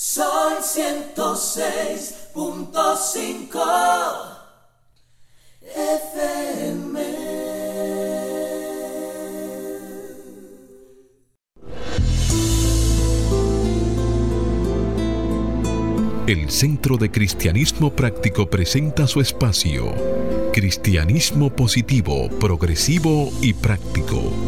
Sol 106.5 FM. El Centro de Cristianismo Práctico presenta su espacio, Cristianismo Positivo, Progresivo y Práctico.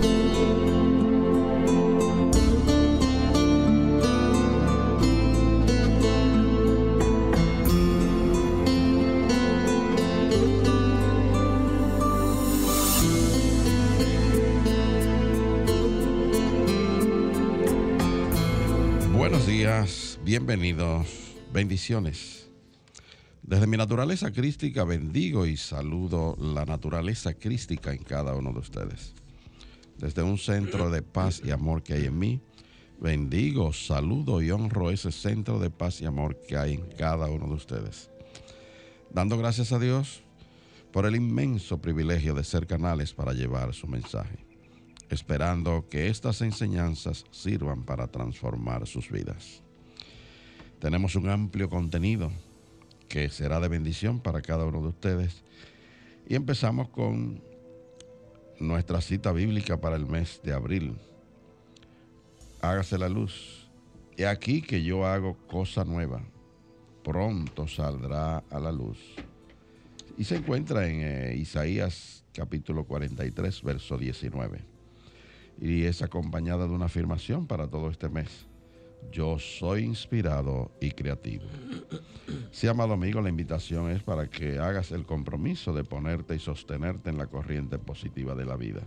Bienvenidos, bendiciones. Desde mi naturaleza crística bendigo y saludo la naturaleza crística en cada uno de ustedes. Desde un centro de paz y amor que hay en mí, bendigo, saludo y honro ese centro de paz y amor que hay en cada uno de ustedes. Dando gracias a Dios por el inmenso privilegio de ser canales para llevar su mensaje esperando que estas enseñanzas sirvan para transformar sus vidas. Tenemos un amplio contenido que será de bendición para cada uno de ustedes y empezamos con nuestra cita bíblica para el mes de abril. Hágase la luz. He aquí que yo hago cosa nueva. Pronto saldrá a la luz. Y se encuentra en eh, Isaías capítulo 43, verso 19 y es acompañada de una afirmación para todo este mes. Yo soy inspirado y creativo. Sí, amado amigo, la invitación es para que hagas el compromiso de ponerte y sostenerte en la corriente positiva de la vida.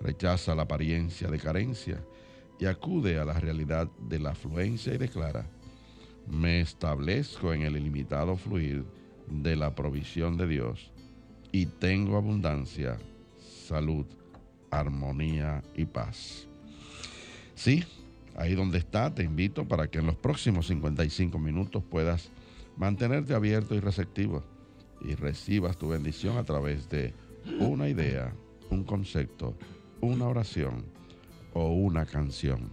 Rechaza la apariencia de carencia y acude a la realidad de la afluencia y declara, me establezco en el ilimitado fluir de la provisión de Dios y tengo abundancia, salud, armonía y paz. Sí, ahí donde está, te invito para que en los próximos 55 minutos puedas mantenerte abierto y receptivo y recibas tu bendición a través de una idea, un concepto, una oración o una canción.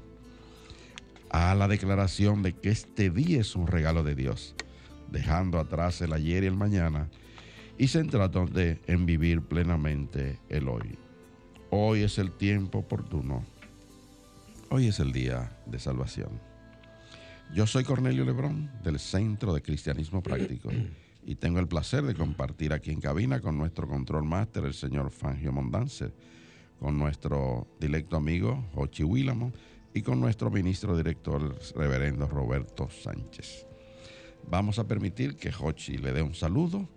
A la declaración de que este día es un regalo de Dios, dejando atrás el ayer y el mañana y centrándote en vivir plenamente el hoy. Hoy es el tiempo oportuno. Hoy es el día de salvación. Yo soy Cornelio Lebrón del Centro de Cristianismo Práctico y tengo el placer de compartir aquí en cabina con nuestro control máster, el señor Fangio Mondance, con nuestro directo amigo Jochi Willamo y con nuestro ministro director, el reverendo Roberto Sánchez. Vamos a permitir que Jochi le dé un saludo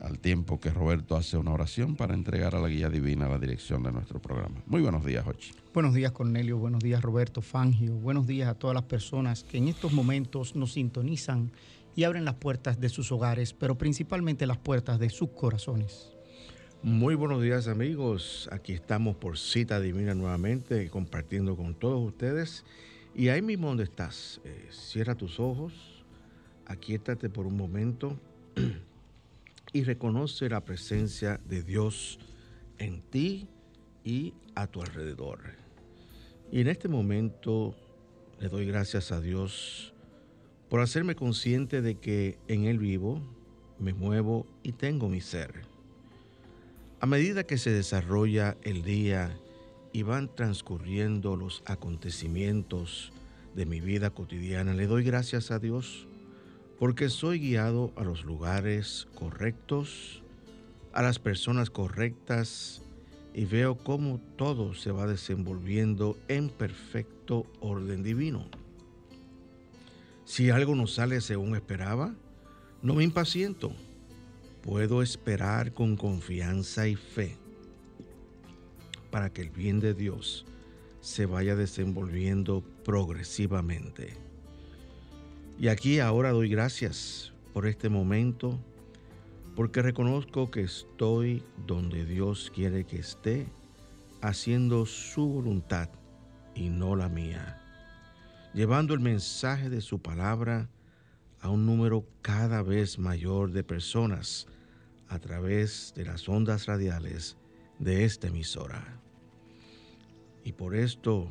al tiempo que Roberto hace una oración para entregar a la guía divina la dirección de nuestro programa. Muy buenos días, Jochi. Buenos días, Cornelio. Buenos días, Roberto Fangio. Buenos días a todas las personas que en estos momentos nos sintonizan y abren las puertas de sus hogares, pero principalmente las puertas de sus corazones. Muy buenos días amigos, aquí estamos por cita divina nuevamente compartiendo con todos ustedes y ahí mismo donde estás, eh, cierra tus ojos, aquíétate por un momento y reconoce la presencia de Dios en ti y a tu alrededor. Y en este momento le doy gracias a Dios por hacerme consciente de que en Él vivo, me muevo y tengo mi ser. A medida que se desarrolla el día y van transcurriendo los acontecimientos de mi vida cotidiana, le doy gracias a Dios porque soy guiado a los lugares correctos, a las personas correctas y veo cómo todo se va desenvolviendo en perfecto orden divino. Si algo no sale según esperaba, no me impaciento. Puedo esperar con confianza y fe para que el bien de Dios se vaya desenvolviendo progresivamente. Y aquí ahora doy gracias por este momento, porque reconozco que estoy donde Dios quiere que esté, haciendo su voluntad y no la mía. llevando el mensaje de su palabra a un número cada vez mayor de personas a través de las ondas radiales de esta emisora. Y por esto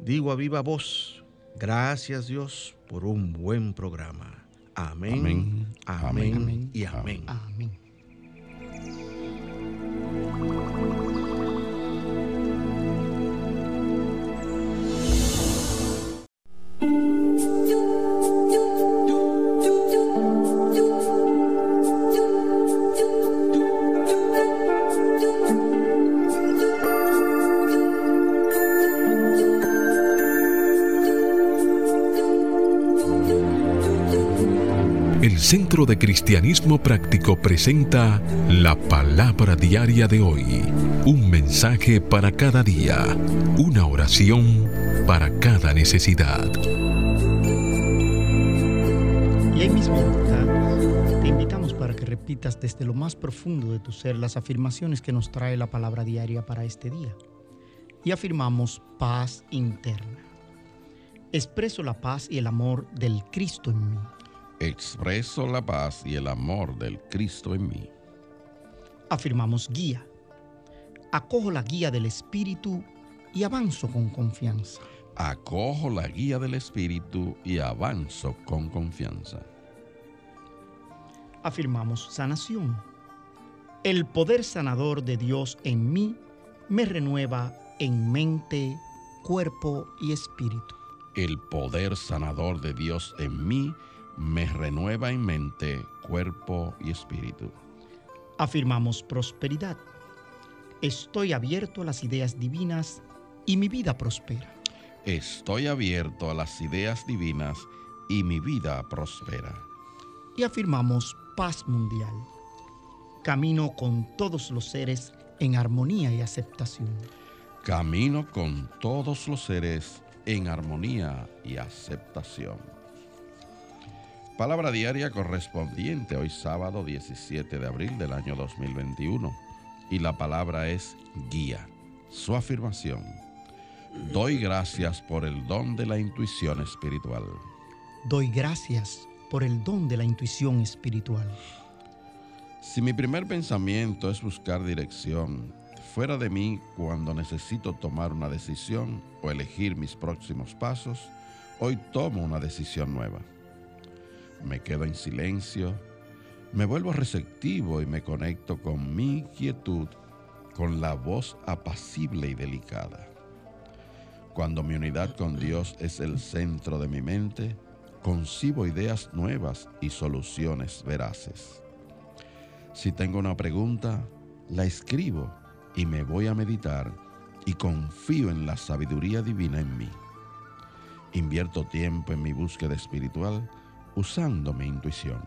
digo a viva voz, gracias Dios por un buen programa. Amén, amén, amén, y amén. Amén. Centro de Cristianismo Práctico presenta la palabra diaria de hoy. Un mensaje para cada día. Una oración para cada necesidad. Y ahí mismo ¿verdad? te invitamos para que repitas desde lo más profundo de tu ser las afirmaciones que nos trae la palabra diaria para este día. Y afirmamos paz interna. Expreso la paz y el amor del Cristo en mí. Expreso la paz y el amor del Cristo en mí. Afirmamos guía. Acojo la guía del Espíritu y avanzo con confianza. Acojo la guía del Espíritu y avanzo con confianza. Afirmamos sanación. El poder sanador de Dios en mí me renueva en mente, cuerpo y espíritu. El poder sanador de Dios en mí me renueva en mente, cuerpo y espíritu. Afirmamos prosperidad. Estoy abierto a las ideas divinas y mi vida prospera. Estoy abierto a las ideas divinas y mi vida prospera. Y afirmamos paz mundial. Camino con todos los seres en armonía y aceptación. Camino con todos los seres en armonía y aceptación. Palabra diaria correspondiente hoy sábado 17 de abril del año 2021. Y la palabra es guía. Su afirmación. Doy gracias por el don de la intuición espiritual. Doy gracias por el don de la intuición espiritual. Si mi primer pensamiento es buscar dirección fuera de mí cuando necesito tomar una decisión o elegir mis próximos pasos, hoy tomo una decisión nueva. Me quedo en silencio, me vuelvo receptivo y me conecto con mi quietud, con la voz apacible y delicada. Cuando mi unidad con Dios es el centro de mi mente, concibo ideas nuevas y soluciones veraces. Si tengo una pregunta, la escribo y me voy a meditar y confío en la sabiduría divina en mí. Invierto tiempo en mi búsqueda espiritual usando mi intuición.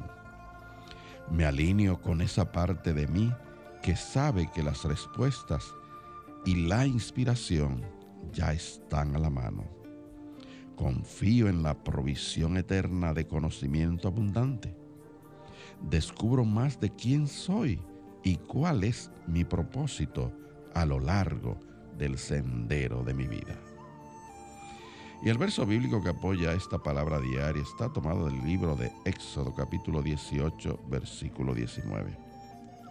Me alineo con esa parte de mí que sabe que las respuestas y la inspiración ya están a la mano. Confío en la provisión eterna de conocimiento abundante. Descubro más de quién soy y cuál es mi propósito a lo largo del sendero de mi vida. Y el verso bíblico que apoya esta palabra diaria está tomado del libro de Éxodo capítulo 18 versículo 19.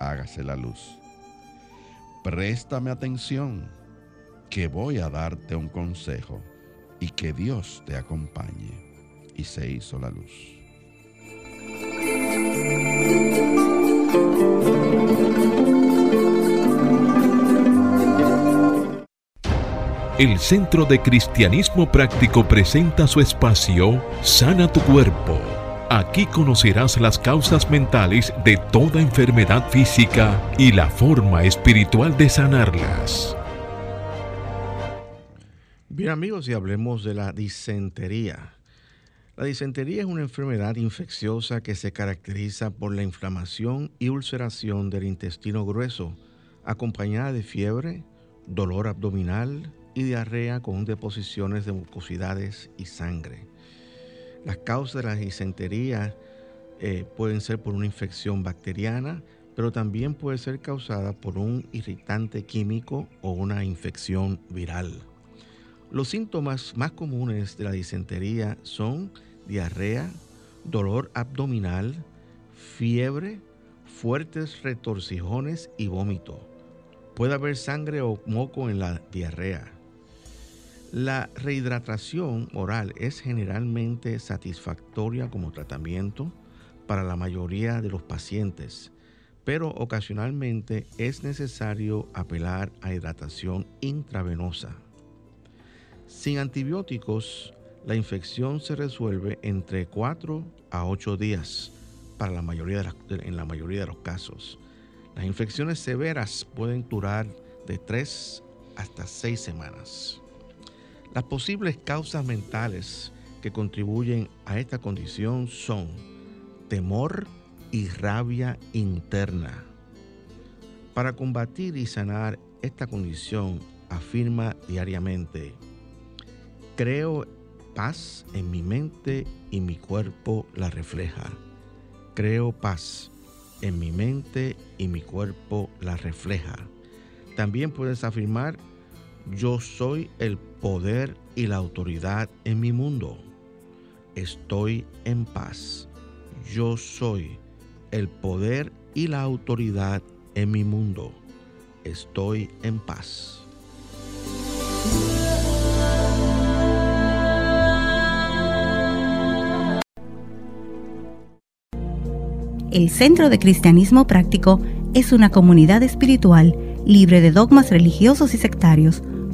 Hágase la luz. Préstame atención, que voy a darte un consejo y que Dios te acompañe. Y se hizo la luz. El Centro de Cristianismo Práctico presenta su espacio Sana tu Cuerpo. Aquí conocerás las causas mentales de toda enfermedad física y la forma espiritual de sanarlas. Bien amigos, y hablemos de la disentería. La disentería es una enfermedad infecciosa que se caracteriza por la inflamación y ulceración del intestino grueso, acompañada de fiebre, dolor abdominal y diarrea con deposiciones de mucosidades y sangre. Las causas de la disentería eh, pueden ser por una infección bacteriana, pero también puede ser causada por un irritante químico o una infección viral. Los síntomas más comunes de la disentería son diarrea, dolor abdominal, fiebre, fuertes retorcijones y vómito. Puede haber sangre o moco en la diarrea. La rehidratación oral es generalmente satisfactoria como tratamiento para la mayoría de los pacientes, pero ocasionalmente es necesario apelar a hidratación intravenosa. Sin antibióticos, la infección se resuelve entre 4 a 8 días para la mayoría en la mayoría de los casos. Las infecciones severas pueden durar de 3 hasta 6 semanas. Las posibles causas mentales que contribuyen a esta condición son temor y rabia interna. Para combatir y sanar esta condición, afirma diariamente, creo paz en mi mente y mi cuerpo la refleja. Creo paz en mi mente y mi cuerpo la refleja. También puedes afirmar, yo soy el poder y la autoridad en mi mundo. Estoy en paz. Yo soy el poder y la autoridad en mi mundo. Estoy en paz. El Centro de Cristianismo Práctico es una comunidad espiritual libre de dogmas religiosos y sectarios,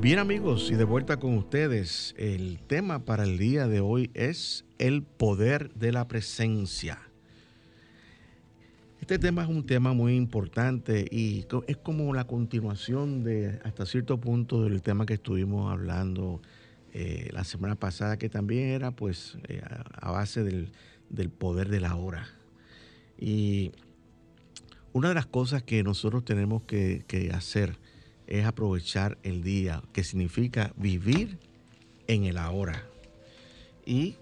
Bien amigos, y de vuelta con ustedes, el tema para el día de hoy es el poder de la presencia. Este tema es un tema muy importante y es como la continuación de hasta cierto punto del tema que estuvimos hablando eh, la semana pasada, que también era pues eh, a base del, poder de la hora. Y una de las cosas que nosotros tenemos que hacer, es aprovechar el día, que significa vivir en el ahora. Y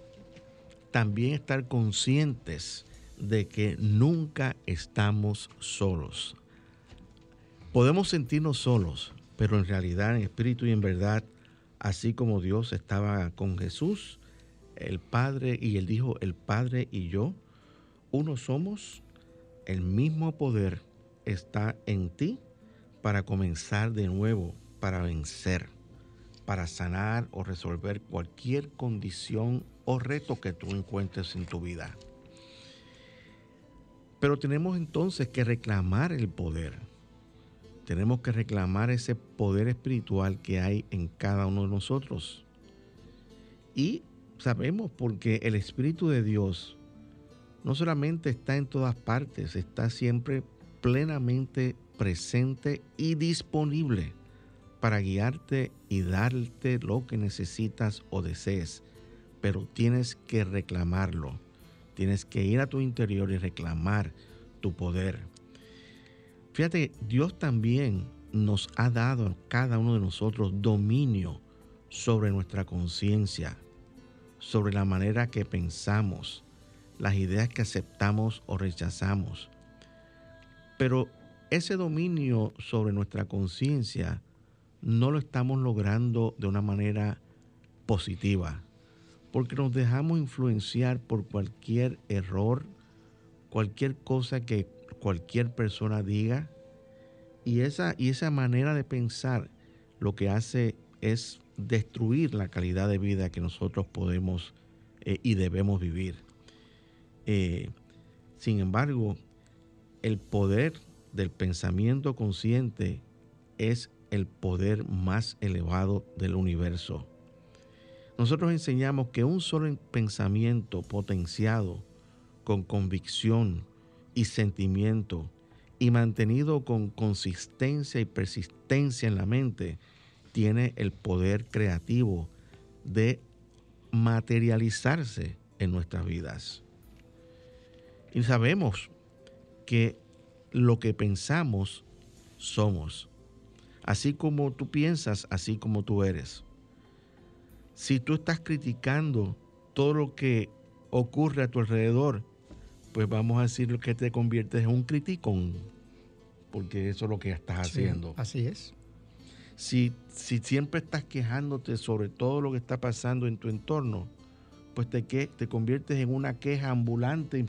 también estar conscientes de que nunca estamos solos. Podemos sentirnos solos, pero en realidad, en espíritu y en verdad, así como Dios estaba con Jesús, el Padre y él dijo, el Padre y yo, uno somos, el mismo poder está en ti para comenzar de nuevo, para vencer, para sanar o resolver cualquier condición o reto que tú encuentres en tu vida. Pero tenemos entonces que reclamar el poder. Tenemos que reclamar ese poder espiritual que hay en cada uno de nosotros. Y sabemos porque el Espíritu de Dios no solamente está en todas partes, está siempre plenamente presente y disponible para guiarte y darte lo que necesitas o desees, pero tienes que reclamarlo. Tienes que ir a tu interior y reclamar tu poder. Fíjate, Dios también nos ha dado a cada uno de nosotros dominio sobre nuestra conciencia, sobre la manera que pensamos, las ideas que aceptamos o rechazamos. Pero ese dominio sobre nuestra conciencia no lo estamos logrando de una manera positiva, porque nos dejamos influenciar por cualquier error, cualquier cosa que cualquier persona diga, y esa, y esa manera de pensar lo que hace es destruir la calidad de vida que nosotros podemos eh, y debemos vivir. Eh, sin embargo, el poder del pensamiento consciente es el poder más elevado del universo. Nosotros enseñamos que un solo pensamiento potenciado con convicción y sentimiento y mantenido con consistencia y persistencia en la mente, tiene el poder creativo de materializarse en nuestras vidas. Y sabemos que lo que pensamos somos. Así como tú piensas, así como tú eres. Si tú estás criticando todo lo que ocurre a tu alrededor, pues vamos a decir que te conviertes en un criticón, porque eso es lo que estás Sí, haciendo. Así es. Si, si siempre estás quejándote sobre todo lo que está pasando en tu entorno, pues te, que, te conviertes en una queja ambulante,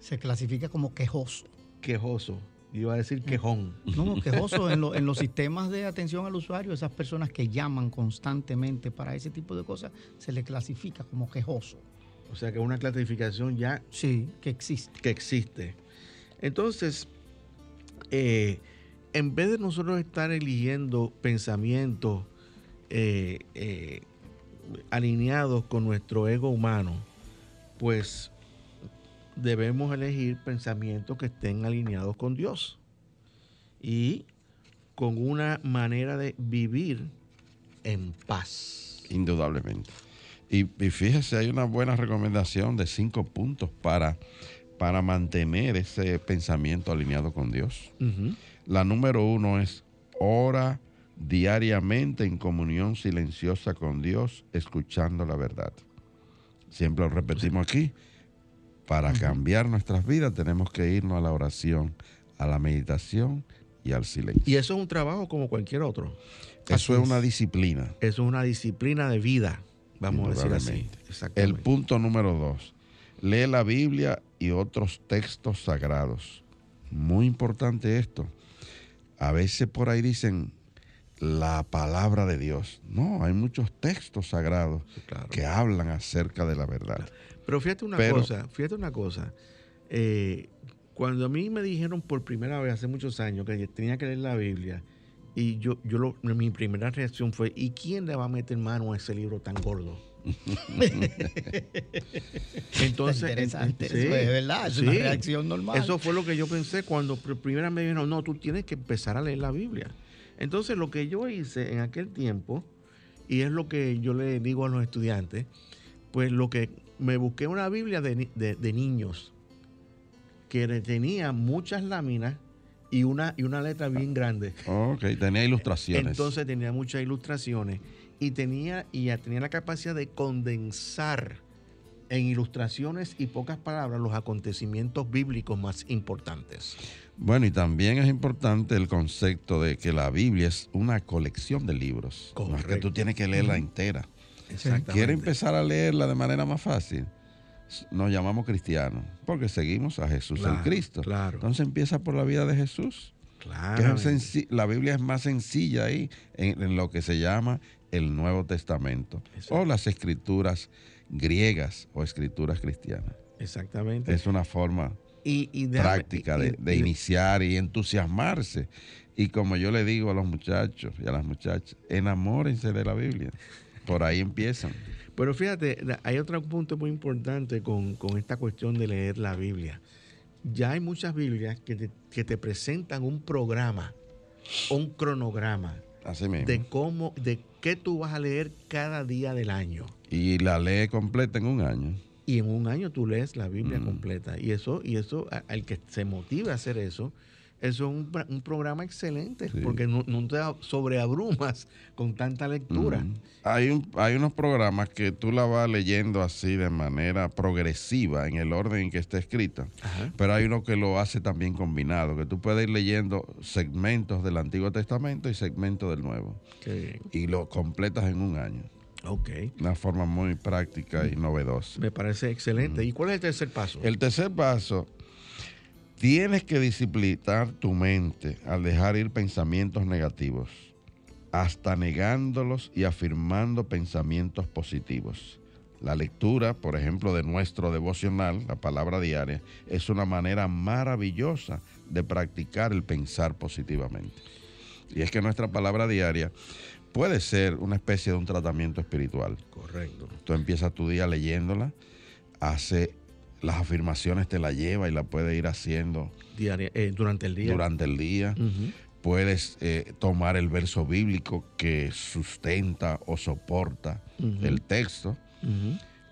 Se clasifica como quejoso. Quejoso. Iba a decir quejón. No, quejoso en, lo- en los sistemas de atención al usuario, esas personas que llaman constantemente para ese tipo de cosas, se le clasifica como quejoso. O sea que es una clasificación ya Sí, que existe. que existe. Entonces, eh, en vez de nosotros estar eligiendo pensamientos eh, eh, alineados con nuestro ego humano, pues debemos elegir pensamientos que estén alineados con Dios y con una manera de vivir en paz. Indudablemente. Y, y fíjese, hay una buena recomendación de cinco puntos para, para mantener ese pensamiento alineado con Dios. La número uno es ora diariamente en comunión silenciosa con Dios, escuchando la verdad. Siempre lo repetimos aquí. Para cambiar nuestras vidas tenemos que irnos a la oración, a la meditación y al silencio. Y eso es un trabajo como cualquier otro. Eso Así es una disciplina. Eso es una disciplina de vida, vamos a decir así. Indudablemente. El Exactamente. punto número dos, lee la Biblia y otros textos sagrados. Muy importante esto. A veces por ahí dicen la palabra de Dios. No, hay muchos textos sagrados Claro. que hablan acerca de la verdad. Pero fíjate una Pero- cosa, fíjate una cosa. Eh, cuando a mí me dijeron por primera vez hace muchos años que tenía que leer la Biblia, y yo, yo lo- mi primera reacción fue, ¿y quién le va a meter mano a ese libro tan gordo? Entonces, interesante. en- eso es verdad, es una reacción normal. Eso fue lo que yo pensé cuando por primera vez me dijeron, no, tú tienes que empezar a leer la Biblia. Entonces, lo que yo hice en aquel tiempo, y es lo que yo le digo a los estudiantes, pues lo que me busqué una Biblia de, de niños que tenía muchas láminas y una, y una letra bien grande. Ok, tenía ilustraciones. Entonces tenía muchas ilustraciones y tenía, y ya tenía la capacidad de condensar en ilustraciones y pocas palabras los acontecimientos bíblicos más importantes. bueno, y también es importante el concepto de que la Biblia es una colección de libros. No es que Correcto. tú tienes que leerla entera. Exactamente. ¿Quiere empezar a leerla de manera más fácil? Nos llamamos cristianos porque seguimos a Jesús el Cristo. claro. Entonces empieza por la vida de Jesús. Claro. la Biblia es más sencilla ahí en, en lo que se llama el Nuevo Testamento Exacto. o las escrituras griegas o escrituras cristianas. Exactamente. Es una forma y, y déjame- práctica de, y- de y- iniciar y entusiasmarse. Y como yo le digo a los muchachos y a las muchachas, enamórense de la Biblia. Por ahí empiezan. Pero fíjate, hay otro punto muy importante con, con esta cuestión de leer la Biblia. Ya hay muchas Biblias que te, que te presentan un programa, un cronograma Así mismo. de cómo, de qué tú vas a leer cada día del año. Y la lee completa en un año. Y en un año tú lees la Biblia Mm. completa. Y eso, y eso, a- al que se motive a hacer eso, eso es un, un programa excelente, Sí. porque no, no te sobreabrumas con tanta lectura. Mm. Hay, un, hay unos programas que tú la vas leyendo así de manera progresiva en el orden en que está escrita. Ajá. Pero hay uno que lo hace también combinado, que tú puedes ir leyendo segmentos del Antiguo Testamento y segmentos del Nuevo. Qué bien. Y lo completas en un año. Ok. Una forma muy práctica y novedosa. Me parece excelente. Mm. ¿Y cuál es el tercer paso? El tercer paso, tienes que disciplinar tu mente al dejar ir pensamientos negativos, hasta negándolos y afirmando pensamientos positivos. La lectura, por ejemplo, de nuestro devocional, la palabra diaria, es una manera maravillosa de practicar el pensar positivamente. Y es que nuestra palabra diaria puede ser una especie de un tratamiento espiritual. Correcto. Tú empiezas tu día leyéndola, hace las afirmaciones te las lleva y las puedes ir haciendo Diaria- eh, durante el día. durante el día. Puedes eh, tomar el verso bíblico que sustenta o soporta el texto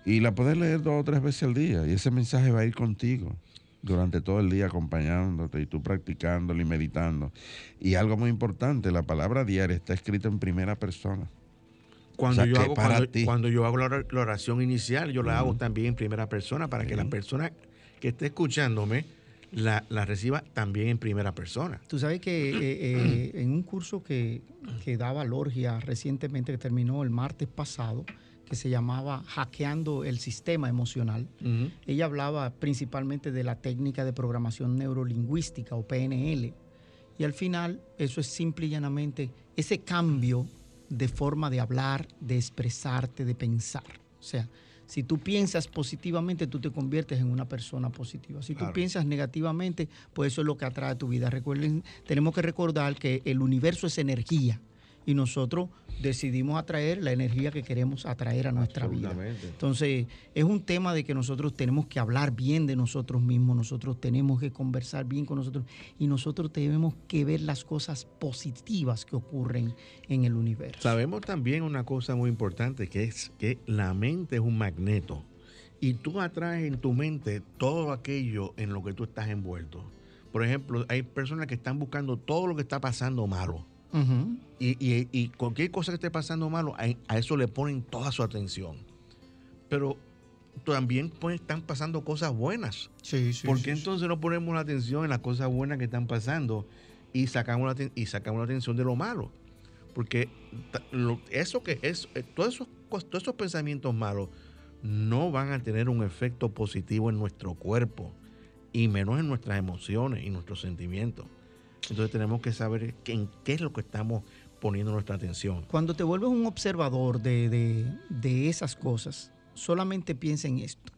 y la puedes leer dos o tres veces al día y ese mensaje va a ir contigo durante todo el día acompañándote y tú practicándolo y meditando. Y algo muy importante, la palabra diaria está escrita en primera persona. Cuando, O sea, yo hago, para cuando, ti. cuando yo hago la oración inicial, yo la hago también en primera persona para que la persona que esté escuchándome la, la reciba también en primera persona. Tú sabes que eh, eh, en un curso que, que daba Lorgia recientemente, que terminó el martes pasado, que se llamaba Hackeando el Sistema Emocional, ella hablaba principalmente de la técnica de programación neurolingüística o PNL. Y al final, eso es simple y llanamente ese cambio de forma de hablar, de expresarte, de pensar. O sea, si tú piensas positivamente, tú te conviertes en una persona positiva. Si Claro. tú piensas negativamente, pues eso es lo que atrae a tu vida. Recuerden, tenemos que recordar que el universo es energía y nosotros decidimos atraer la energía que queremos atraer a nuestra vida. Entonces, es un tema de que nosotros tenemos que hablar bien de nosotros mismos, nosotros tenemos que conversar bien con nosotros y nosotros tenemos que ver las cosas positivas que ocurren en el universo. Sabemos también una cosa muy importante, que es que la mente es un magneto. Y tú atraes en tu mente todo aquello en lo que tú estás envuelto. Por ejemplo, hay personas que están buscando todo lo que está pasando malo. Y, y- y cualquier cosa que esté pasando malo, a, a eso le ponen toda su atención. Pero también pues, están pasando cosas buenas. Sí, sí, ¿Por qué sí. entonces no ponemos la atención en las cosas buenas que están pasando y sacamos la, y sacamos la atención de lo malo? Porque lo- eso que es, eh, todos esos, todos esos pensamientos malos no van a tener un efecto positivo en nuestro cuerpo y menos en nuestras emociones y nuestros sentimientos. Entonces tenemos que saber que- en qué es lo que estamos poniendo nuestra atención. Cuando te vuelves un observador de, de- de esas cosas, solamente piensa en esto.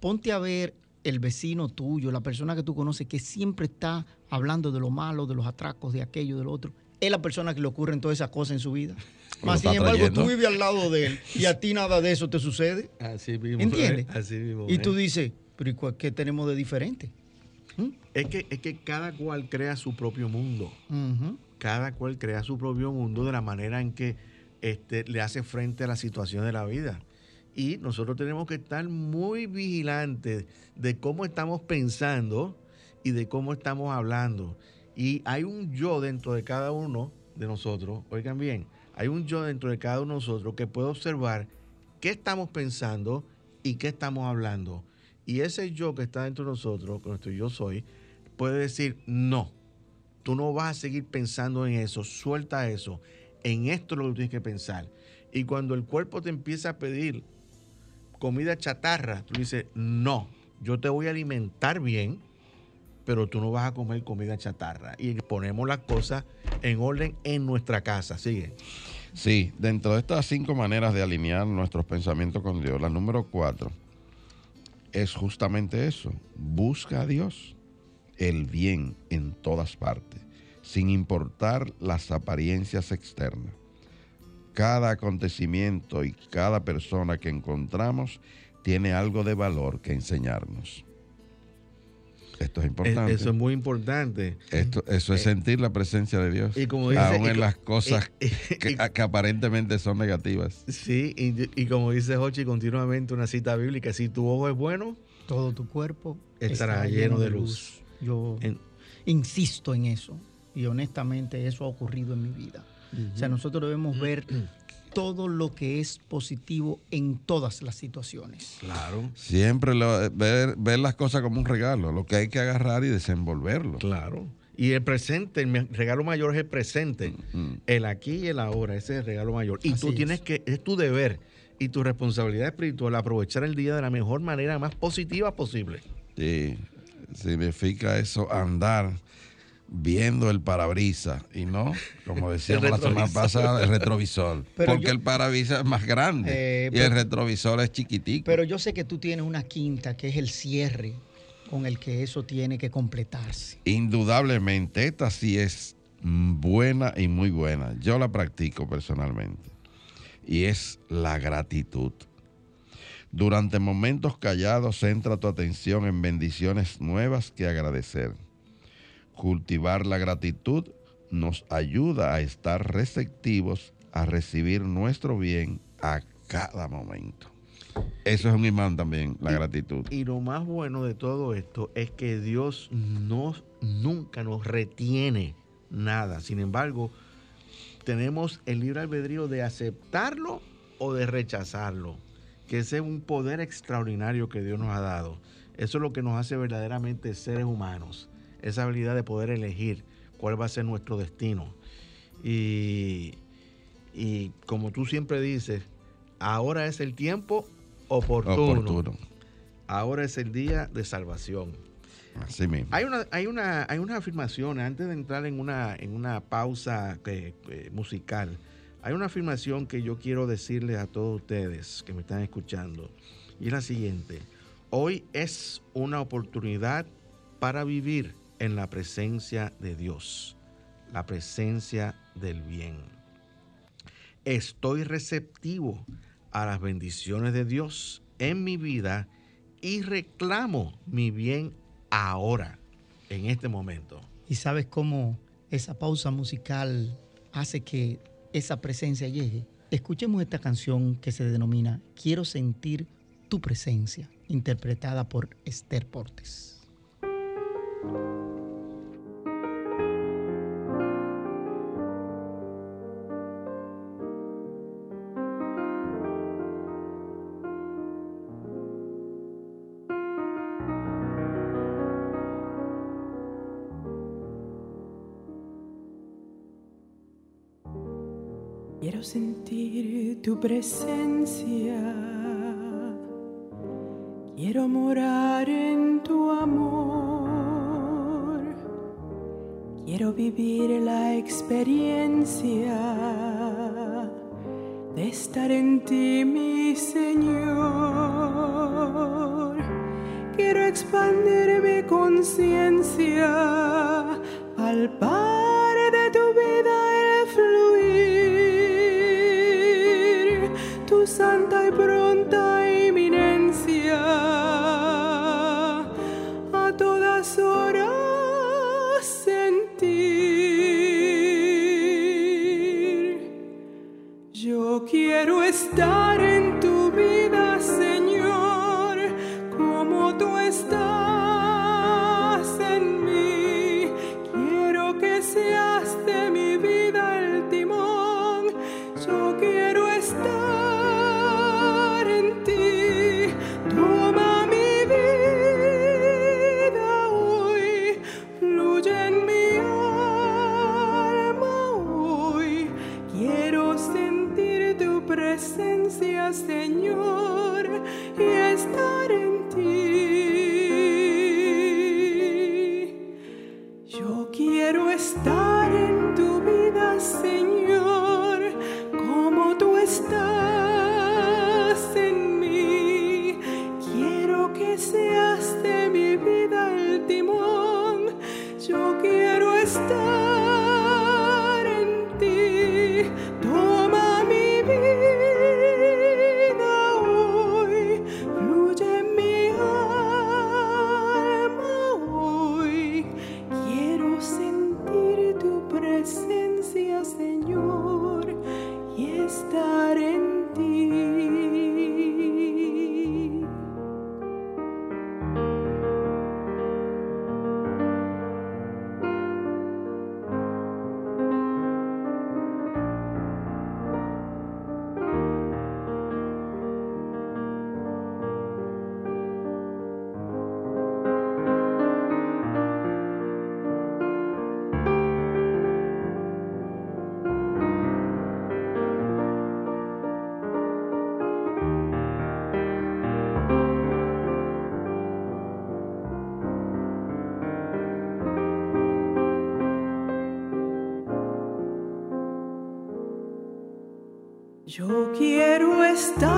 Ponte a ver el vecino tuyo, la persona que tú conoces, que siempre está hablando de lo malo, de los atracos, de aquello, de lo otro. Es la persona que le ocurren todas esas cosas en su vida. Mas, sin embargo, trayendo. tú vives al lado de él y a ti nada de eso te sucede. Así mismo. ¿Entiendes? Así mismo. Y es. tú dices, pero ¿y cuál- ¿qué tenemos de diferente? ¿Mm? Es que, es que cada cual crea su propio mundo. Cada cual crea su propio mundo de la manera en que este, le hace frente a la situación de la vida. Y nosotros tenemos que estar muy vigilantes de cómo estamos pensando y de cómo estamos hablando. Y hay un yo dentro de cada uno de nosotros, oigan bien, hay un yo dentro de cada uno de nosotros que puede observar qué estamos pensando y qué estamos hablando. Y ese yo que está dentro de nosotros, nuestro yo soy, puede decir, no, tú no vas a seguir pensando en eso, suelta eso, en esto es lo que tienes que pensar. Y cuando el cuerpo te empieza a pedir comida chatarra, tú dices, no, yo te voy a alimentar bien, pero tú no vas a comer comida chatarra. Y ponemos las cosas en orden en nuestra casa. Sigue. Sí, dentro de estas cinco maneras de alinear nuestros pensamientos con Dios, la número cuatro es justamente eso. Busca a Dios, el bien en todas partes, sin importar las apariencias externas. Cada acontecimiento y cada persona que encontramos tiene algo de valor que enseñarnos. Esto es importante. Eso es muy importante. Esto, eso es sentir la presencia de Dios. Y como dice- aún en las cosas y- que, y- que aparentemente son negativas. Sí, y, y como dice Hochi continuamente una cita bíblica, si tu ojo es bueno, Todo tu cuerpo Estará lleno de luz. Yo en- insisto en eso y honestamente eso ha ocurrido en mi vida. O sea, nosotros debemos ver todo lo que es positivo en todas las situaciones. claro, Siempre lo- ver, ver las cosas como un regalo, lo que hay que agarrar y desenvolverlo. claro. Y el presente, el regalo mayor es el presente. Mm. El aquí y el ahora, ese es el regalo mayor. Y Así tú es. tienes que, es tu deber y tu responsabilidad espiritual aprovechar el día de la mejor manera, más positiva posible. Sí, significa eso andar viendo el parabrisas y no, como decíamos la semana pasada, el retrovisor. Pero porque yo- el parabrisas es más grande Eh, y pero- el retrovisor es chiquitico. Pero yo sé que tú tienes una quinta que es el cierre con el que eso tiene que completarse. Indudablemente, esta sí es buena y muy buena. Yo la practico personalmente. Y es la gratitud. Durante momentos callados, centra tu atención en bendiciones nuevas que agradecer. Cultivar la gratitud nos ayuda a estar receptivos a recibir nuestro bien a cada momento. Eso es un imán también, la Y- gratitud. Y lo más bueno de todo esto es que Dios no, nunca nos retiene nada. Sin embargo, tenemos el libre albedrío de aceptarlo o de rechazarlo. Que ese es un poder extraordinario que Dios nos ha dado. Eso es lo que nos hace verdaderamente seres humanos. Esa habilidad de poder elegir cuál va a ser nuestro destino. Y, y como tú siempre dices, ahora es el tiempo oportuno. Oportuno. Ahora es el día de salvación. Así mismo. Hay una, hay una, hay una afirmación, antes de entrar en una, en una pausa eh, eh, musical, hay una afirmación que yo quiero decirles a todos ustedes que me están escuchando. Y es la siguiente. Hoy es una oportunidad para vivir en la presencia de Dios, la presencia del bien. Estoy receptivo a las bendiciones de Dios en mi vida y reclamo mi bien ahora, en este momento. ¿Y sabes cómo esa pausa musical hace que esa presencia llegue? Escuchemos esta canción que se denomina Quiero sentir tu presencia, interpretada por Esther Portes. Quiero sentir tu presencia. Quiero morar en tu amor. Quiero vivir la experiencia de estar en ti, mi Señor. Quiero expandir mi conciencia, palpar quiero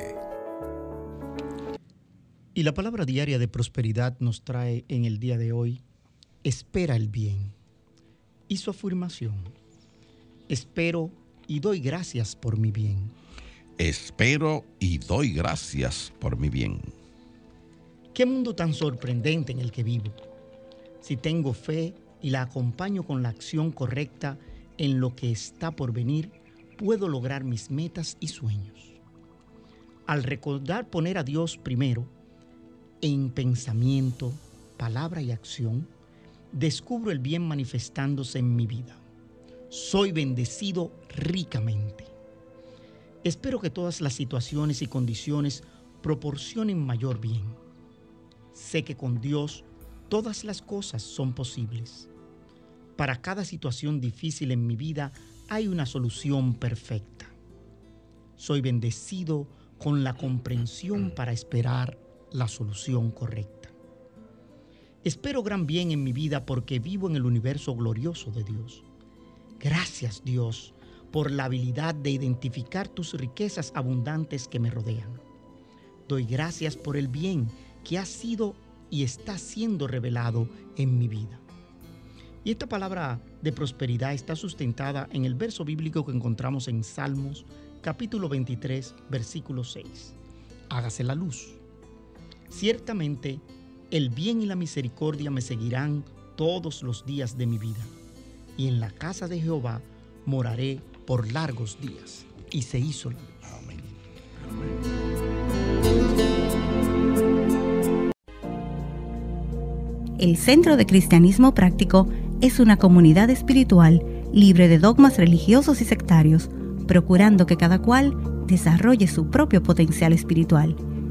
Y la palabra diaria de prosperidad nos trae en el día de hoy, espera el bien. Y su afirmación, espero y doy gracias por mi bien. Espero y doy gracias por mi bien. Qué mundo tan sorprendente en el que vivo. Si tengo fe y la acompaño con la acción correcta en lo que está por venir, puedo lograr mis metas y sueños. Al recordar poner a Dios primero, en pensamiento, palabra y acción, descubro el bien manifestándose en mi vida. Soy bendecido ricamente. Espero que todas las situaciones y condiciones proporcionen mayor bien. Sé que con Dios todas las cosas son posibles. Para cada situación difícil en mi vida hay una solución perfecta. Soy bendecido con la comprensión para esperar la solución correcta. Espero gran bien en mi vida porque vivo en el universo glorioso de Dios. Gracias Dios por la habilidad de identificar tus riquezas abundantes que me rodean. Doy gracias por el bien que ha sido y está siendo revelado en mi vida. Y esta palabra de prosperidad está sustentada en el verso bíblico que encontramos en Salmos capítulo 23, versículo 6. Hágase la luz Ciertamente, el bien y la misericordia me seguirán todos los días de mi vida, y en la casa de Jehová moraré por largos días. Y se hizo la Amén. El Centro de Cristianismo Práctico es una comunidad espiritual libre de dogmas religiosos y sectarios, procurando que cada cual desarrolle su propio potencial espiritual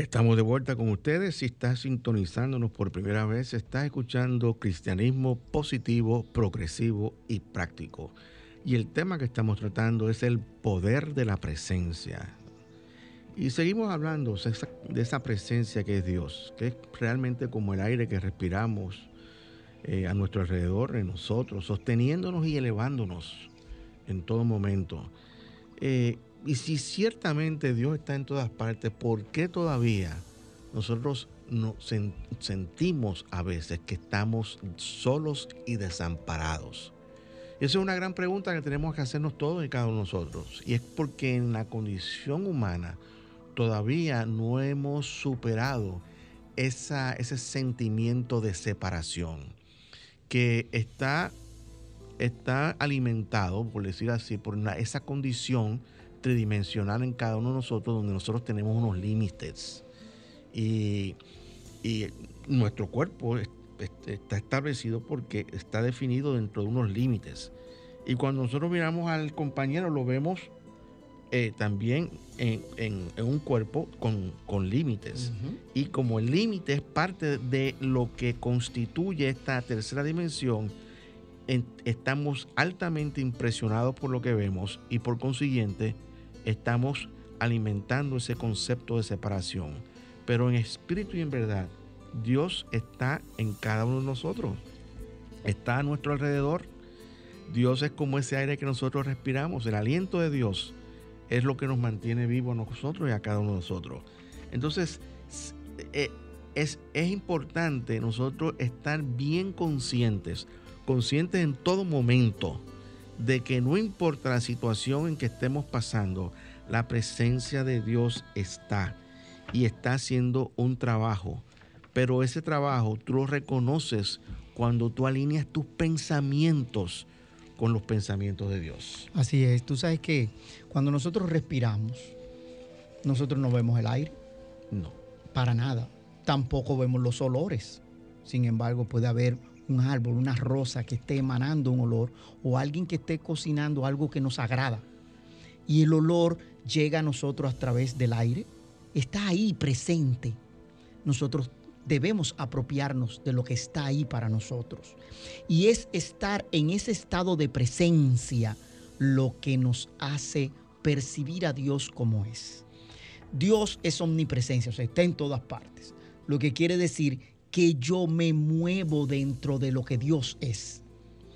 Estamos de vuelta con ustedes. Si estás sintonizándonos por primera vez, estás escuchando Cristianismo positivo, progresivo y práctico. Y el tema que estamos tratando es el poder de la presencia. Y seguimos hablando de esa presencia que es Dios, que es realmente como el aire que respiramos eh, a nuestro alrededor, en nosotros, sosteniéndonos y elevándonos en todo momento. Eh, y si ciertamente Dios está en todas partes, ¿por qué todavía nosotros nos sentimos a veces que estamos solos y desamparados? Esa es una gran pregunta que tenemos que hacernos todos y cada uno de nosotros. Y es porque en la condición humana todavía no hemos superado ese sentimiento de separación que está, está alimentado, por decir así, por esa condición tridimensional en cada uno de nosotros, donde nosotros tenemos unos límites. Y, nuestro cuerpo está establecido porque está definido dentro de unos límites. Y cuando nosotros miramos al compañero, lo vemos eh, también en, un cuerpo con, límites. Y como el límite es parte de lo que constituye esta tercera dimensión, estamos altamente impresionados por lo que vemos y por consiguiente estamos alimentando ese concepto de separación. Pero en espíritu y en verdad, Dios está en cada uno de nosotros. Está a nuestro alrededor. Dios es como ese aire que nosotros respiramos. El aliento de Dios es lo que nos mantiene vivos a nosotros y a cada uno de nosotros. Entonces, eh, es, es importante nosotros estar bien conscientes, conscientes en todo momento de que no importa la situación en que estemos pasando, la presencia de Dios está y está haciendo un trabajo. Pero ese trabajo tú lo reconoces cuando tú alineas tus pensamientos con los pensamientos de Dios. Así es, tú sabes que cuando nosotros respiramos, nosotros no vemos el aire. No. Para nada. Tampoco vemos los olores. Sin embargo, puede haber un árbol, una rosa que esté emanando un olor o alguien que esté cocinando algo que nos agrada. Y el olor llega a nosotros a través del aire. Está ahí presente. Nosotros debemos apropiarnos de lo que está ahí para nosotros. Y es estar en ese estado de presencia lo que nos hace percibir a Dios como es. Dios es omnipresencia, o sea, está en todas partes. Lo que quiere decir que yo me muevo dentro de lo que Dios es.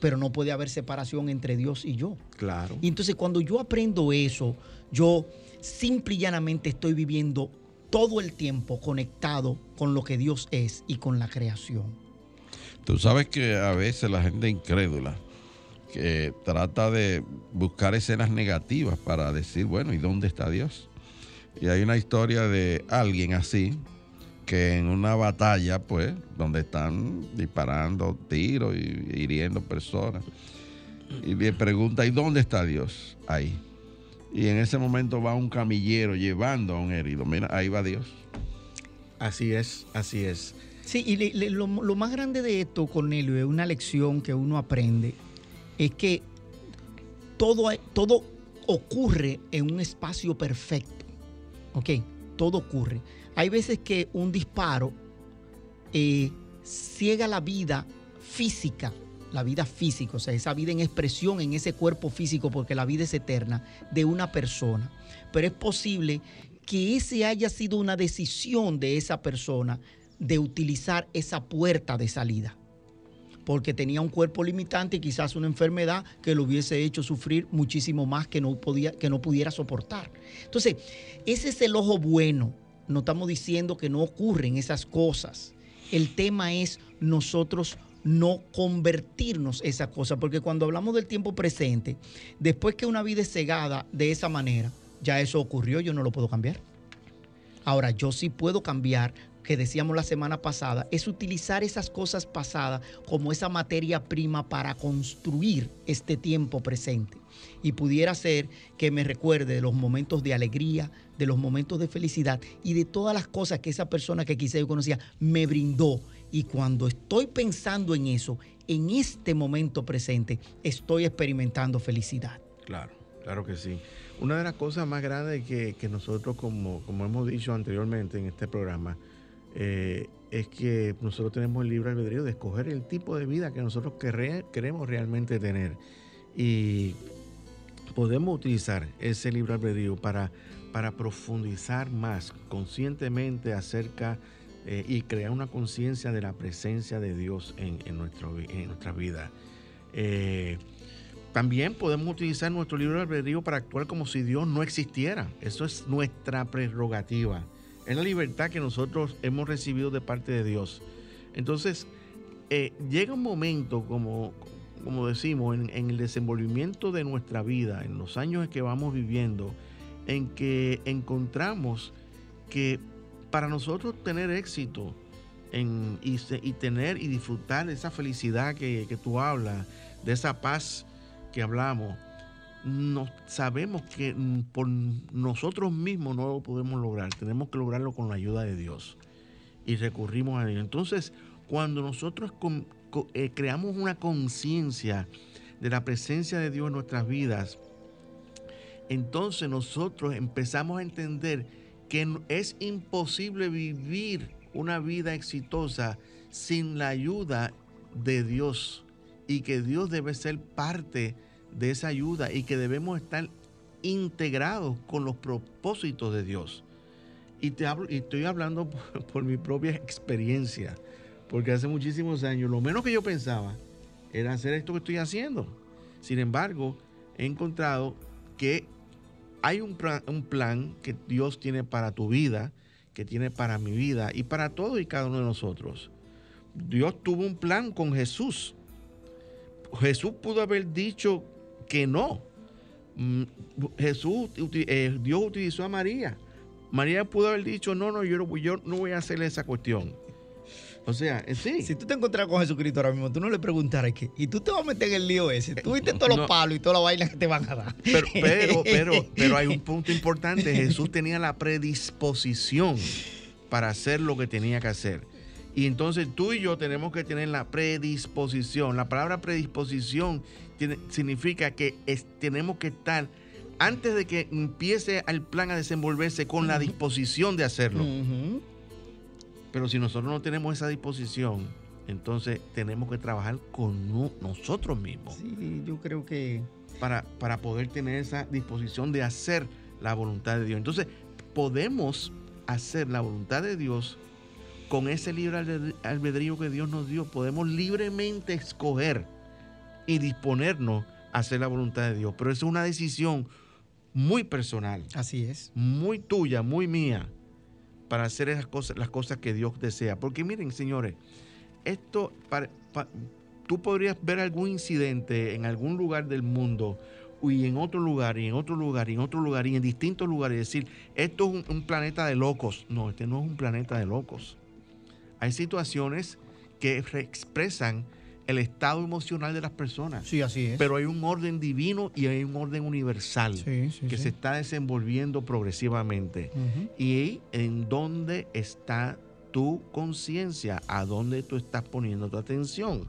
Pero no puede haber separación entre Dios y yo. Claro. Y entonces cuando yo aprendo eso, yo simple y llanamente estoy viviendo todo el tiempo conectado con lo que Dios es y con la creación. Tú sabes que a veces la gente incrédula que trata de buscar escenas negativas para decir, bueno, ¿y dónde está Dios? Y hay una historia de alguien así que en una batalla, pues, donde están disparando tiros y hiriendo personas, y le pregunta, ¿y dónde está Dios? Ahí. Y en ese momento va un camillero llevando a un herido. Mira, ahí va Dios. Así es, así es. Sí, y lo, más grande de esto, Cornelio, es una lección que uno aprende, es que todo, todo ocurre en un espacio perfecto. ¿Ok? Todo ocurre. Hay veces que un disparo eh, ciega la vida física la vida física, o sea, esa vida en expresión en ese cuerpo físico, porque la vida es eterna, de una persona. Pero es posible que ese haya sido una decisión de esa persona de utilizar esa puerta de salida. Porque tenía un cuerpo limitante y quizás una enfermedad que lo hubiese hecho sufrir muchísimo más que no, podía, que no pudiera soportar. Entonces, ese es el ojo bueno. No estamos diciendo que no ocurren esas cosas. El tema es nosotros no convertirnos esa cosa, porque cuando hablamos del tiempo presente, después que una vida es cegada de esa manera, ya eso ocurrió, yo no lo puedo cambiar. Ahora, yo sí puedo cambiar, que decíamos la semana pasada, es utilizar esas cosas pasadas como esa materia prima para construir este tiempo presente. Y pudiera ser que me recuerde de los momentos de alegría, de los momentos de felicidad y de todas las cosas que esa persona que quizá yo conocía me brindó y cuando estoy pensando en eso, en este momento presente, estoy experimentando felicidad. Claro, claro que sí. Una de las cosas más grandes que, nosotros, como, como hemos dicho anteriormente en este programa, eh, es que nosotros tenemos el libre albedrío de escoger el tipo de vida que nosotros queremos realmente tener. Y podemos utilizar ese libre albedrío para, profundizar más conscientemente acerca eh, y crear una conciencia de la presencia de Dios en, en, nuestro, nuestra vida. Eh, también podemos utilizar nuestro libro de albedrío para actuar como si Dios no existiera. Eso es nuestra prerrogativa. Es la libertad que nosotros hemos recibido de parte de Dios. Entonces, eh, llega un momento, como, como decimos, en, el desenvolvimiento de nuestra vida, en los años que vamos viviendo, en que encontramos que para nosotros tener éxito en, y, tener y disfrutar de esa felicidad que, tú hablas, de esa paz que hablamos, no, sabemos que por nosotros mismos no lo podemos lograr. Tenemos que lograrlo con la ayuda de Dios. Y recurrimos a Dios. Entonces, cuando nosotros eh, creamos una conciencia de la presencia de Dios en nuestras vidas, entonces nosotros empezamos a entender que es imposible vivir una vida exitosa sin la ayuda de Dios y que Dios debe ser parte de esa ayuda y que debemos estar integrados con los propósitos de Dios. Y, te hablo, y estoy hablando por, mi propia experiencia, porque hace muchísimos años lo menos que yo pensaba era hacer esto que estoy haciendo. Sin embargo, he encontrado que hay un un plan que Dios tiene para tu vida, que tiene para mi vida y para todo y cada uno de nosotros. Dios tuvo un plan con Jesús. Jesús pudo haber dicho que no. Mm, Jesús, eh, Dios utilizó a María. María pudo haber dicho, no, no, yo no, yo no voy a hacerle esa cuestión. O sea, eh, sí. Si tú te encontrás con Jesucristo ahora mismo, tú no le preguntarás qué. Y tú te vas a meter en el lío ese. Tú viste todos los palos y toda la vaina que te van a dar. Pero, pero, pero, pero hay un punto importante. Jesús tenía la predisposición para hacer lo que tenía que hacer. Y entonces tú y yo tenemos que tener la predisposición. La palabra predisposición significa que tenemos que estar, antes de que empiece el plan a desenvolverse, con la disposición de hacerlo. Pero si nosotros no tenemos esa disposición, entonces tenemos que trabajar con nosotros mismos. Sí, yo creo que... Para, para poder tener esa disposición de hacer la voluntad de Dios. Entonces, podemos hacer la voluntad de Dios con ese libre albedrío que Dios nos dio. Podemos libremente escoger y disponernos a hacer la voluntad de Dios. Pero es una decisión muy personal. Así es. Muy tuya, muy mía, para hacer esas cosas, las cosas que Dios desea. Porque miren, señores, esto, tú podrías ver algún incidente en algún lugar del mundo y en otro lugar, y en otro lugar, y en otro lugar, y en distintos lugares, y decir, esto es un planeta de locos. No, este no es un planeta de locos. Hay situaciones que expresan el estado emocional de las personas. Sí, así es. Pero hay un orden divino y hay un orden universal que se está desenvolviendo progresivamente. Y en dónde está tu conciencia, a dónde tú estás poniendo tu atención.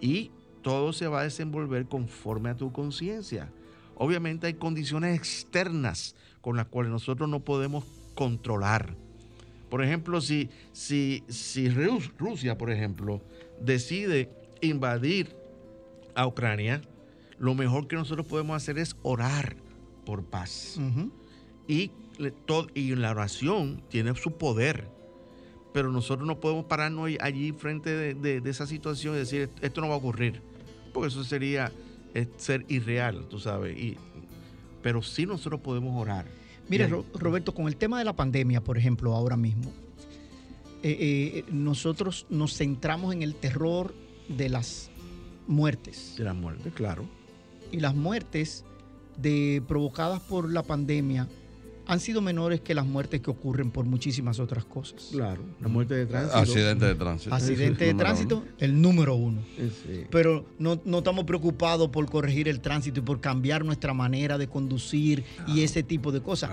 Y todo se va a desenvolver conforme a tu conciencia. Obviamente hay condiciones externas con las cuales nosotros no podemos controlar. Por ejemplo, si, si, si Rusia, por ejemplo, decide invadir a Ucrania, lo mejor que nosotros podemos hacer es orar por paz. y, y la oración tiene su poder. Pero nosotros no podemos pararnos allí frente de, esa situación y decir, esto no va a ocurrir. Porque eso sería eh, ser irreal, tú sabes. Y, pero sí nosotros podemos orar. Mire, Roberto, con el tema de la pandemia, por ejemplo, ahora mismo, eh, eh, nosotros nos centramos en el terror de las muertes. De las muertes, claro. Y las muertes de, provocadas por la pandemia han sido menores que las muertes que ocurren por muchísimas otras cosas. Claro, la muerte de tránsito. Accidente de tránsito. Accidente de tránsito, el número uno. Pero no, estamos preocupados por corregir el tránsito y por cambiar nuestra manera de conducir y ese tipo de cosas.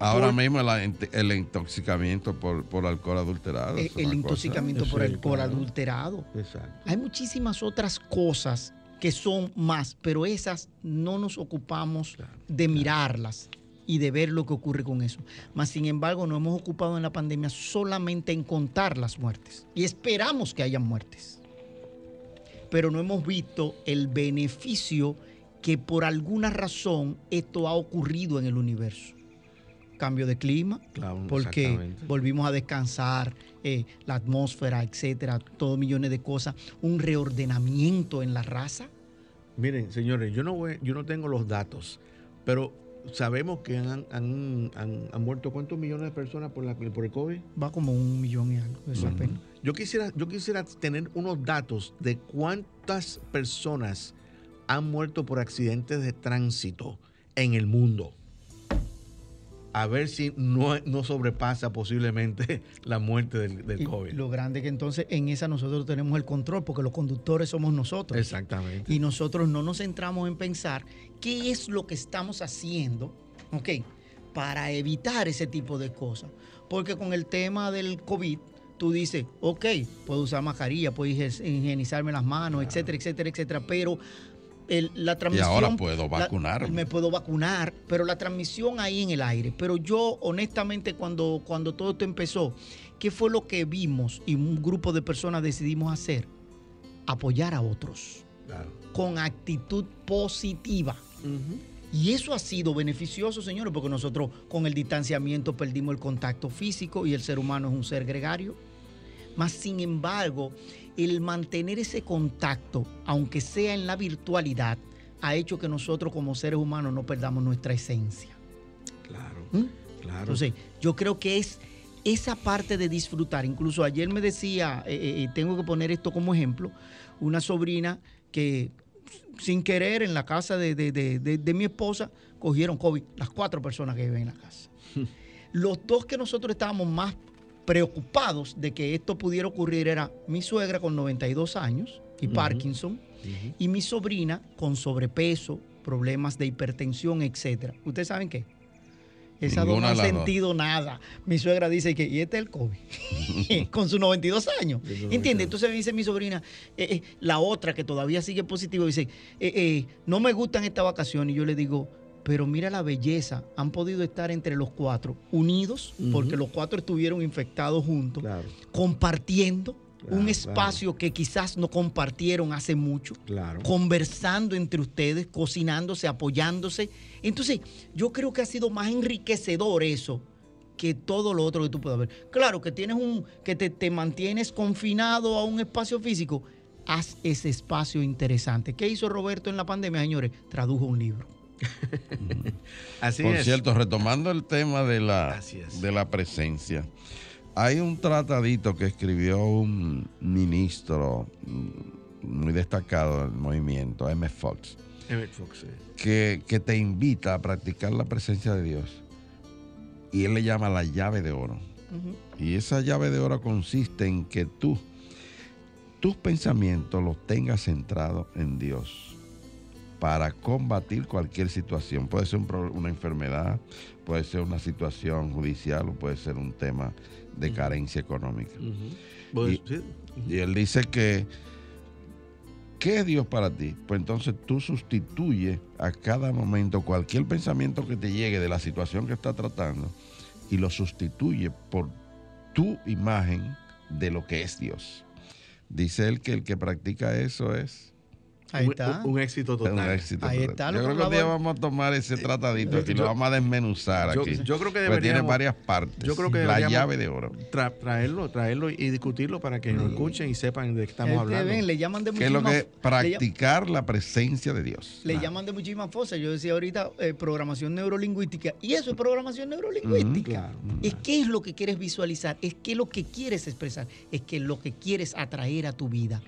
Ahora mismo el, intoxicamiento por, por, alcohol adulterado. El, el intoxicamiento por alcohol adulterado. Exacto. Hay muchísimas otras cosas que son más, pero esas no nos ocupamos de mirarlas y de ver lo que ocurre con eso. Mas, sin embargo, nos hemos ocupado en la pandemia solamente en contar las muertes y esperamos que haya muertes. Pero no hemos visto el beneficio que por alguna razón esto ha ocurrido en el universo. Cambio de clima, porque volvimos a descansar, eh, la atmósfera, etcétera, todo millones de cosas, un reordenamiento en la raza. Miren, señores, yo no, voy, yo no tengo los datos, pero sabemos que han, han, muerto cuántos millones de personas por, la, por el COVID. Va como un millón y algo, eso apenas. Yo quisiera, yo quisiera tener unos datos de cuántas personas han muerto por accidentes de tránsito en el mundo a ver si no, no sobrepasa posiblemente la muerte del, del COVID. Lo grande que entonces en esa nosotros tenemos el control, porque los conductores somos nosotros. Exactamente. Y nosotros no nos centramos en pensar qué es lo que estamos haciendo, ¿ok? Para evitar ese tipo de cosas. Porque con el tema del COVID, tú dices, ok, puedo usar mascarilla, puedo higienizarme las manos, etcétera, etcétera, etcétera, pero la transmisión. Y ahora puedo vacunar. Me puedo vacunar, pero la transmisión ahí en el aire. Pero yo, honestamente, cuando, cuando todo esto empezó, ¿qué fue lo que vimos y un grupo de personas decidimos hacer? Apoyar a otros. Con actitud positiva. Y eso ha sido beneficioso, señores, porque nosotros con el distanciamiento perdimos el contacto físico y el ser humano es un ser gregario. Más sin embargo, el mantener ese contacto, aunque sea en la virtualidad, ha hecho que nosotros como seres humanos no perdamos nuestra esencia. Claro, ¿Mm? claro. Entonces, yo creo que es esa parte de disfrutar. Incluso ayer me decía, eh, eh, eh, tengo que poner esto como ejemplo, una sobrina que sin querer en la casa de, de mi esposa cogieron COVID, las cuatro personas que viven en la casa. Los dos que nosotros estábamos más preocupados de que esto pudiera ocurrir era mi suegra con 92 años y Parkinson y mi sobrina con sobrepeso, problemas de hipertensión, etc. ¿Ustedes saben qué? Esa no ha sentido nada. Mi suegra dice que, y este es el COVID, con sus 92 años. ¿Entiendes? Entonces me dice mi sobrina, eh, eh, la otra que todavía sigue positivo, dice, eh, no me gustan estas vacaciones. Y yo le digo, pero mira la belleza, han podido estar entre los cuatro unidos, porque los cuatro estuvieron infectados juntos, compartiendo un espacio que quizás no compartieron hace mucho, conversando entre ustedes, cocinándose, apoyándose. Entonces, yo creo que ha sido más enriquecedor eso que todo lo otro que tú puedas ver. Claro que tienes un, que te, te mantienes confinado a un espacio físico, haz ese espacio interesante. ¿Qué hizo Roberto en la pandemia, señores? Tradujo un libro. Así Por cierto, retomando el tema de la, de la presencia, hay un tratadito que escribió un ministro muy destacado del movimiento, M. Fox, que, que te invita a practicar la presencia de Dios. Y él le llama la llave de oro. Y esa llave de oro consiste en que tú, tus pensamientos los tengas centrados en Dios para combatir cualquier situación. Puede ser una enfermedad, puede ser una situación judicial o puede ser un tema de carencia económica. y, él dice que, ¿qué es Dios para ti? Pues entonces tú sustituyes a cada momento cualquier pensamiento que te llegue de la situación que está tratando y lo sustituye por tu imagen de lo que es Dios. Dice él que el que practica eso es Ahí está. Un, éxito total. Ahí está. Yo creo que un día vamos a tomar ese tratadito y lo vamos a desmenuzar aquí. Yo creo que deberíamos, tiene varias partes. Yo creo que la llave de oro. traerlo, traerlo y discutirlo para que nos escuchen y sepan de qué estamos hablando. Ven, le llaman de ¿Qué es lo que practicar la presencia de Dios? Le llaman de muchísimas cosas. Yo decía ahorita eh, programación neurolingüística y eso es programación neurolingüística. Es qué es lo que quieres visualizar, es qué es lo que quieres expresar, es que lo que quieres atraer a tu vida.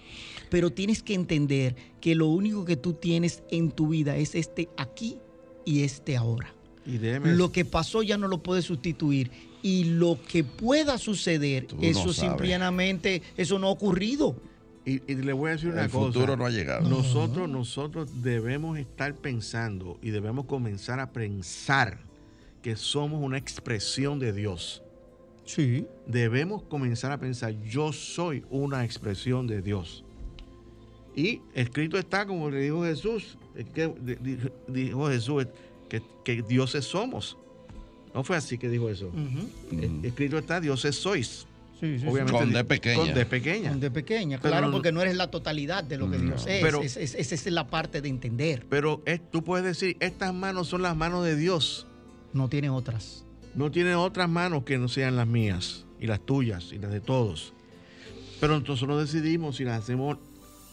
Pero tienes que entender que lo único que tú tienes en tu vida es este aquí y este ahora. lo que pasó ya no lo puedes sustituir. Y lo que pueda suceder, eso simplemente, eso no ha ocurrido. Y, le voy a decir una cosa. El futuro no ha llegado. Nosotros, nosotros debemos estar pensando y debemos comenzar a pensar que somos una expresión de Dios. Sí. Debemos comenzar a pensar, yo soy una expresión de Dios. Y escrito está, como le dijo Jesús, que dijo Jesús, que, que dioses somos. No fue así que dijo eso. Escrito está, dioses sois. Sí, sí, Obviamente, con de pequeña. Con de pequeña. Con de pequeña, claro, porque no eres la totalidad de lo que Dios es. Pero, esa es, la parte de entender. Pero tú puedes decir, estas manos son las manos de Dios. No tiene otras. No tiene otras manos que no sean las mías y las tuyas y las de todos. Pero nosotros decidimos si las hacemos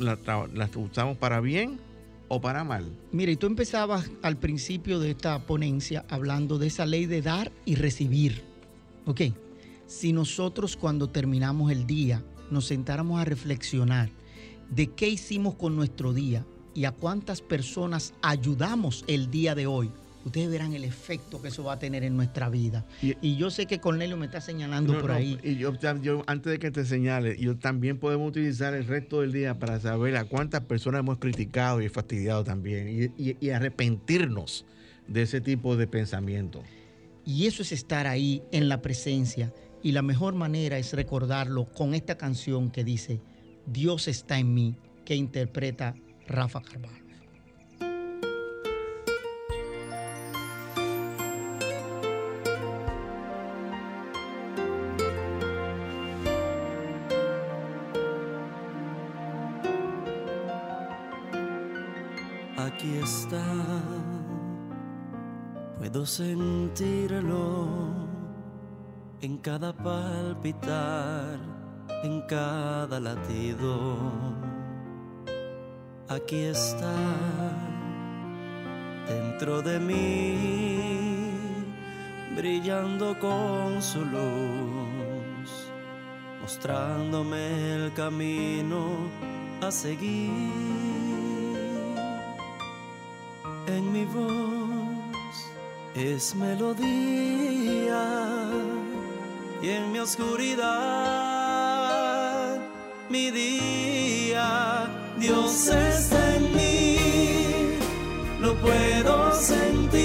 las usamos para bien o para mal. Mire, tú empezabas al principio de esta ponencia hablando de esa ley de dar y recibir. Ok, si nosotros cuando terminamos el día nos sentáramos a reflexionar de qué hicimos con nuestro día y a cuántas personas ayudamos el día de hoy, ustedes verán el efecto que eso va a tener en nuestra vida. Y, yo sé que Cornelio me está señalando por ahí. Y yo, antes de que te señale, yo también podemos utilizar el resto del día para saber a cuántas personas hemos criticado y fastidiado también y, arrepentirnos de ese tipo de pensamiento. Y eso es estar ahí en la presencia. Y la mejor manera es recordarlo con esta canción que dice, Dios está en mí, que interpreta Rafa Carvalho. Aquí está. Puedo sentirlo en cada palpitar, en cada latido. Aquí está dentro de mí, brillando con su luz, mostrándome el camino a seguir es melodía y en mi oscuridad mi día. Dios está en mí lo puedo sentir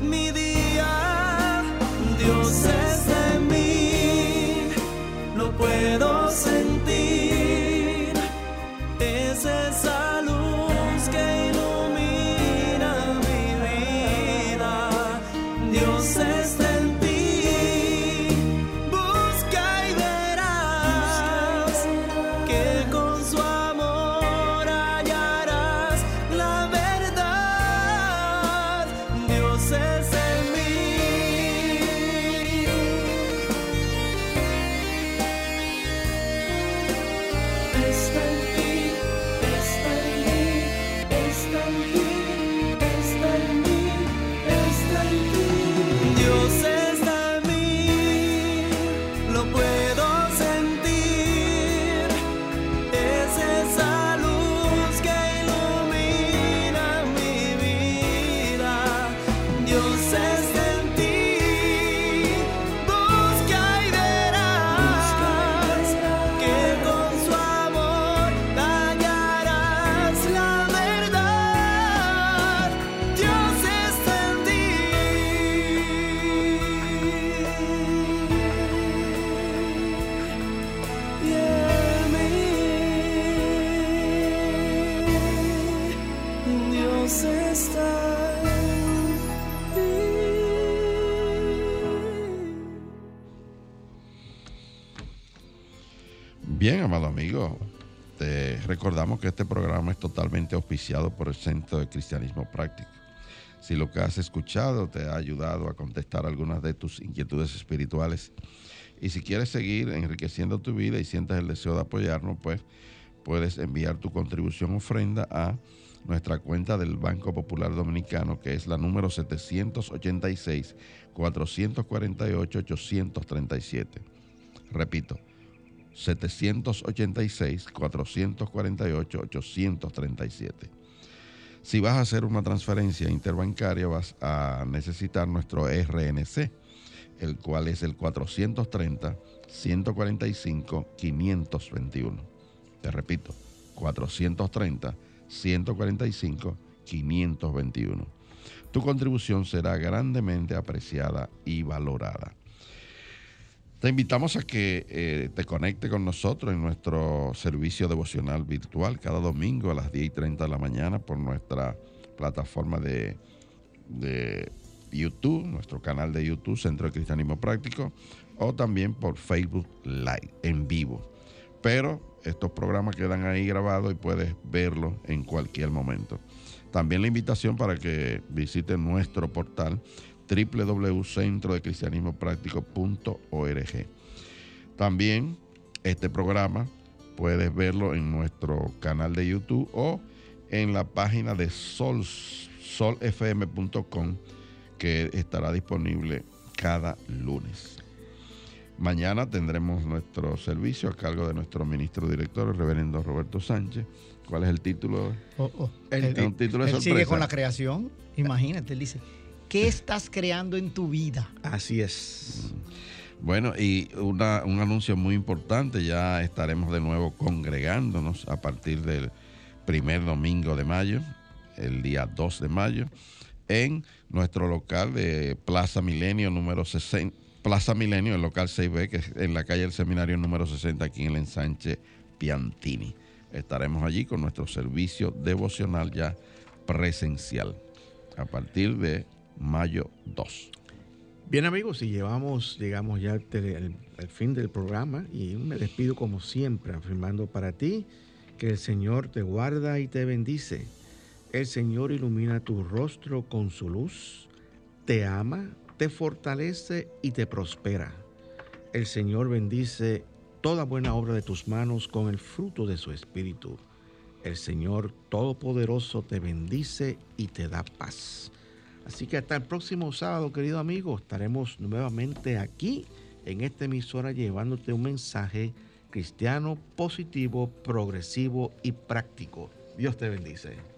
mi día Dios es totalmente auspiciado por el Centro de Cristianismo Práctico. Si lo que has escuchado te ha ayudado a contestar algunas de tus inquietudes espirituales y si quieres seguir enriqueciendo tu vida y sientes el deseo de apoyarnos, pues puedes enviar tu contribución ofrenda a nuestra cuenta del Banco Popular Dominicano, que es la número 786-448-837. Repito, 786-448-837. Si vas a hacer una transferencia interbancaria, vas a necesitar nuestro RNC, el cual es el 430-145-521. Te repito, 430-145-521. Tu contribución será grandemente apreciada y valorada. Te invitamos a que eh, te conecte con nosotros en nuestro servicio devocional virtual cada domingo a las 10 y 30 de la mañana por nuestra plataforma de, de YouTube, nuestro canal de YouTube, Centro de Cristianismo Práctico, o también por Facebook Live, en vivo. Pero estos programas quedan ahí grabados y puedes verlos en cualquier momento. También la invitación para que visiten nuestro portal www.centrodecristianismopráctico.org. También este programa puedes verlo en nuestro canal de YouTube o en la página de sol, solfm.com que estará disponible cada lunes. Mañana tendremos nuestro servicio a cargo de nuestro ministro director, el reverendo Roberto Sánchez. ¿Cuál es el título? Oh, oh. El Es un título de él sigue sorpresa. con la creación. Imagínate, él dice, ¿qué estás creando en tu vida? Así es. Bueno, y una- un anuncio muy importante, ya estaremos de nuevo congregándonos a partir del primer domingo de mayo, el día 2 de mayo, en nuestro local de Plaza Milenio número 60, Plaza Milenio, el local 6B, que es en la calle del Seminario número 60, aquí en el ensanche Piantini. Estaremos allí con nuestro servicio devocional ya presencial a partir de mayo 2. Bien amigos, y llevamos, llegamos ya al, al fin del programa y me despido como siempre, afirmando para ti que el Señor te guarda y te bendice. El Señor ilumina tu rostro con su luz, te ama, te fortalece y te prospera. El Señor bendice toda buena obra de tus manos con el fruto de su espíritu. El Señor Todopoderoso te bendice y te da paz. Así que hasta el próximo sábado, querido amigo, estaremos nuevamente aquí en esta emisora llevándote un mensaje cristiano positivo, progresivo y práctico. Dios te bendice.